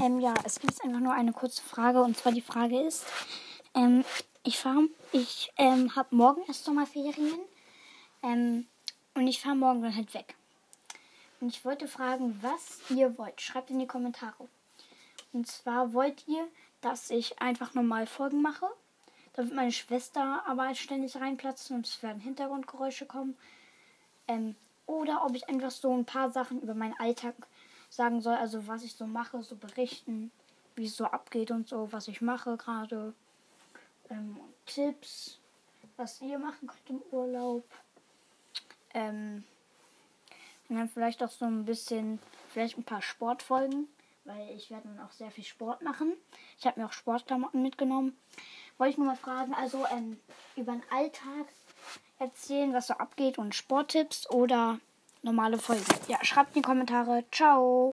Ähm, ja, es gibt einfach nur eine kurze Frage und zwar die Frage ist, ähm, ich fahre, ich ähm, habe morgen erst Sommerferien ähm, und ich fahre morgen dann halt weg. Und ich wollte fragen, was ihr wollt. Schreibt in die Kommentare. Und zwar wollt ihr, dass ich einfach normal Folgen mache. Da wird meine Schwester aber ständig reinplatzen und es werden Hintergrundgeräusche kommen. Ähm, oder ob ich einfach so ein paar Sachen über meinen Alltag sagen soll, also was ich so mache, so berichten, wie es so abgeht und so, was ich mache gerade. Ähm, Tipps, was ihr machen könnt im Urlaub. Ähm, und dann vielleicht auch so ein bisschen, vielleicht ein paar Sportfolgen, weil ich werde dann auch sehr viel Sport machen. Ich habe mir auch Sportklamotten mitgenommen. Wollte ich nur mal fragen, also ähm, über den Alltag erzählen, was so abgeht und Sporttipps oder normale Folgen. Ja, schreibt in die Kommentare. Ciao.